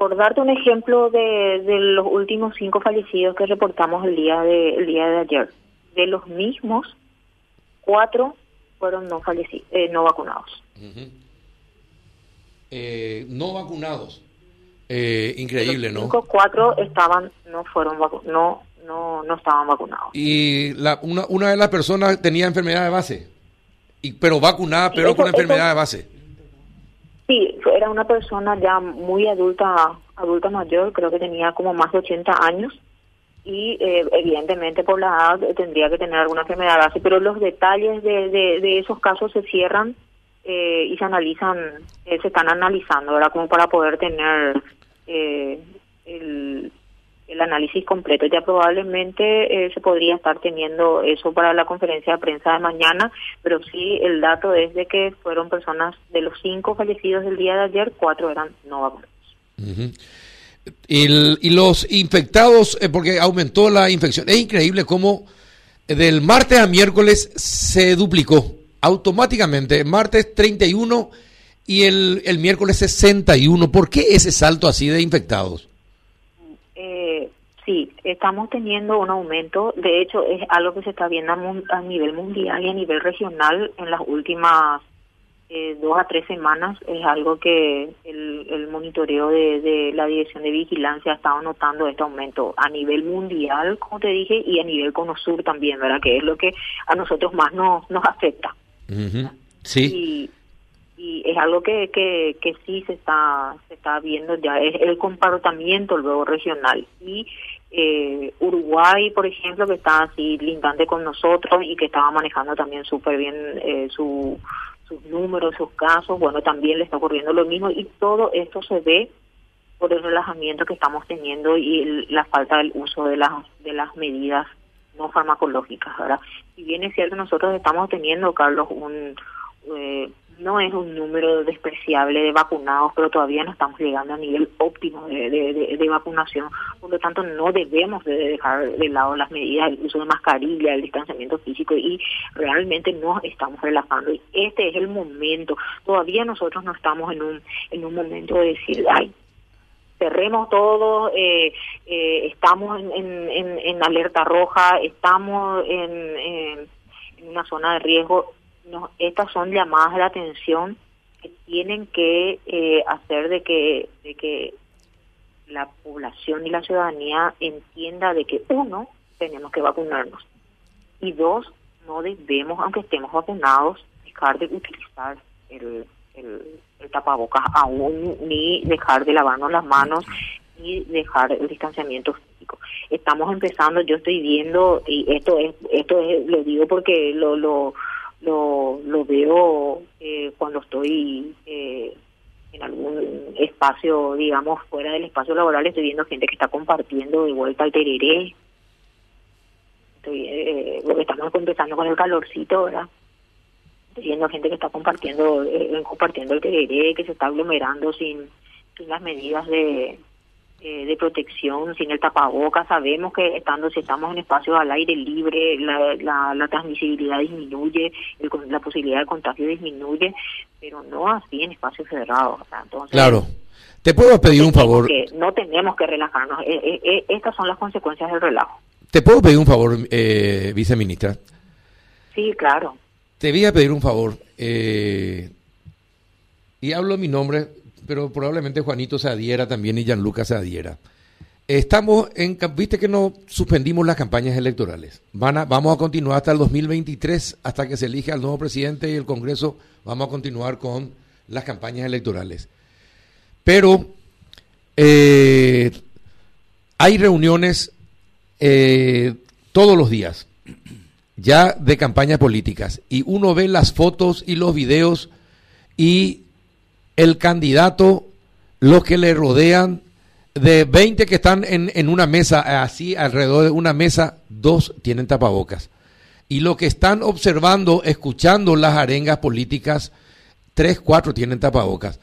por darte un ejemplo de, de, los últimos cinco fallecidos que reportamos el día de el día de ayer, de los mismos cuatro fueron no fallecidos, eh, no vacunados. eh, no vacunados. Eh, increíble, ¿no? Cinco, cuatro estaban, no fueron no, no, no estaban vacunados. Y la, una, una de las personas tenía enfermedad de base, y, pero vacunada, pero con enfermedad de base. Era una persona ya muy adulta, adulta mayor, creo que tenía como más de 80 años y eh, evidentemente por la edad tendría que tener alguna enfermedad base, pero los detalles de, de, esos casos se cierran eh, y se analizan, eh, se están analizando, ¿verdad? Como para poder tener eh, el, el análisis completo. Ya probablemente eh, se podría estar teniendo eso para la conferencia de prensa de mañana, pero sí el dato es de que fueron personas de los cinco fallecidos del día de ayer, cuatro eran no vacunados. y los infectados, eh, porque aumentó la infección, es increíble cómo del martes a miércoles se duplicó automáticamente. Martes 31 y el, el miércoles 61. ¿Por qué ese salto así de infectados? Sí, estamos teniendo un aumento. De hecho, es algo que se está viendo a, nivel mundial y a nivel regional en las últimas eh, dos a tres semanas. Es algo que el, el monitoreo de, de, la Dirección de Vigilancia ha estado notando este aumento a nivel mundial, como te dije, y a nivel Conosur también, ¿verdad? Que es lo que a nosotros más nos, nos afecta. Sí y es algo que, que, que sí se está se está viendo ya es el comportamiento luego regional y eh, Uruguay por ejemplo que está así lindante con nosotros y que estaba manejando también súper bien eh, su, sus números sus casos bueno también le está ocurriendo lo mismo y todo esto se ve por el relajamiento que estamos teniendo y la falta del uso de las de las medidas no farmacológicas ahora si bien es cierto nosotros estamos teniendo Carlos un eh, no es un número despreciable de vacunados, pero todavía no estamos llegando a nivel óptimo de, vacunación. Por lo tanto, no debemos de dejar de lado las medidas, el uso de mascarilla, el distanciamiento físico y realmente nos estamos relajando. Y este es el momento. Todavía nosotros no estamos en un, en un momento de decir, ay, cerremos todo, eh, eh, estamos en, en, en, alerta roja, estamos en, en una zona de riesgo no, estas son llamadas de atención que tienen que eh, hacer de que, de que la población y la ciudadanía entienda de que uno, tenemos que vacunarnos y dos, no debemos, aunque estemos vacunados, dejar de utilizar el, el, tapabocas aún, ni dejar de lavarnos las manos, ni dejar el distanciamiento físico. Estamos empezando, yo estoy viendo, y esto es, esto es, lo digo porque lo, lo lo, lo veo eh, cuando estoy eh, en algún espacio, digamos, fuera del espacio laboral, estoy viendo gente que está compartiendo de vuelta al tereré. Estoy, eh, estamos empezando con el calorcito, ¿verdad? Estoy viendo gente que está compartiendo eh, compartiendo el tereré, que se está aglomerando sin las medidas de, eh, de protección, sin el tapabocas. Sabemos que estando si estamos en espacios al aire libre, la, la, transmisibilidad disminuye, la posibilidad de contagio disminuye, pero no así en espacios cerrados. entonces, claro. Te puedo pedir un favor. no tenemos que relajarnos. Eh, eh, estas son las consecuencias del relajo. Te puedo pedir un favor, viceministra. Sí, claro. Te voy a pedir un favor. y hablo mi nombre pero probablemente Juanito se adhiera también y Gianluca se adhiera. Estamos en, viste que no suspendimos las campañas electorales. Van a, vamos a continuar hasta el 2023, hasta que se elija al nuevo presidente y el Congreso, vamos a continuar con las campañas electorales. Pero eh, hay reuniones eh, todos los días, ya de campañas políticas, y uno ve las fotos y los videos y el candidato, los que le rodean, de 20 que están en, en una mesa, así alrededor de una mesa, dos tienen tapabocas. Y los que están observando, escuchando las arengas políticas, tres, cuatro tienen tapabocas.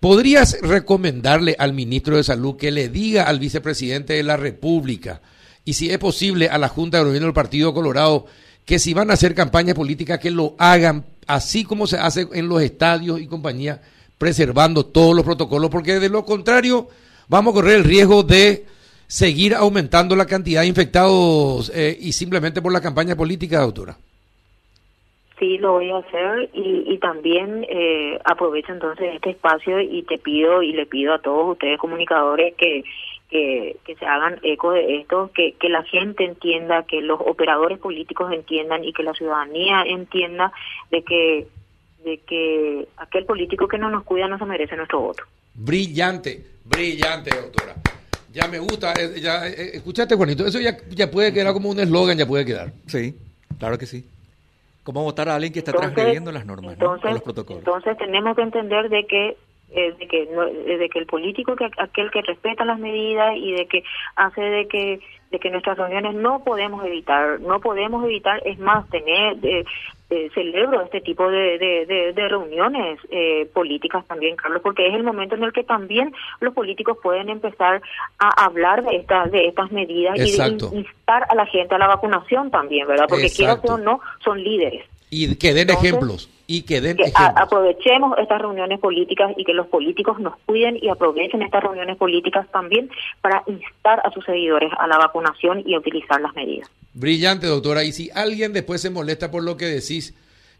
¿Podrías recomendarle al ministro de Salud que le diga al vicepresidente de la República y si es posible a la Junta de Gobierno del Partido Colorado que si van a hacer campaña política que lo hagan así como se hace en los estadios y compañía, preservando todos los protocolos, porque de lo contrario vamos a correr el riesgo de seguir aumentando la cantidad de infectados eh, y simplemente por la campaña política, doctora. Sí, lo voy a hacer y, también eh, aprovecho entonces este espacio y te pido y le pido a todos ustedes comunicadores que, que, que se hagan eco de esto, que, que la gente entienda, que los operadores políticos entiendan y que la ciudadanía entienda de que de que aquel político que no nos cuida no se merece nuestro voto. Brillante, brillante, doctora. Ya me gusta, eh, ya, eh, escuchaste Juanito, eso ya, ya puede quedar como un eslogan, ya puede quedar. Sí, claro que sí. ¿Cómo votar a alguien que está transgrediendo las normas, entonces, ¿no? los protocolos? Entonces tenemos que entender de que eh, de que no, de que el político que aquel que respeta las medidas y de que hace de que de que nuestras reuniones no podemos evitar no podemos evitar es más tener eh, eh, celebro este tipo de, de, de, reuniones eh, políticas también Carlos porque es el momento en el que también los políticos pueden empezar a hablar de estas de estas medidas Exacto. y de instar a la gente a la vacunación también verdad porque quiero que o no son líderes. Y que den Entonces, ejemplos y que den que ejemplos. a- aprovechemos estas reuniones políticas y que los políticos nos cuiden y aprovechen estas reuniones políticas también para instar a sus seguidores a la vacunación y a utilizar las medidas. Brillante, doctora. Y si alguien después se molesta por lo que decís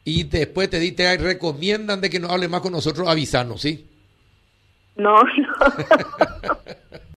y después te, te recomiendan de que no hable más con nosotros, avisanos, ¿sí? No, no.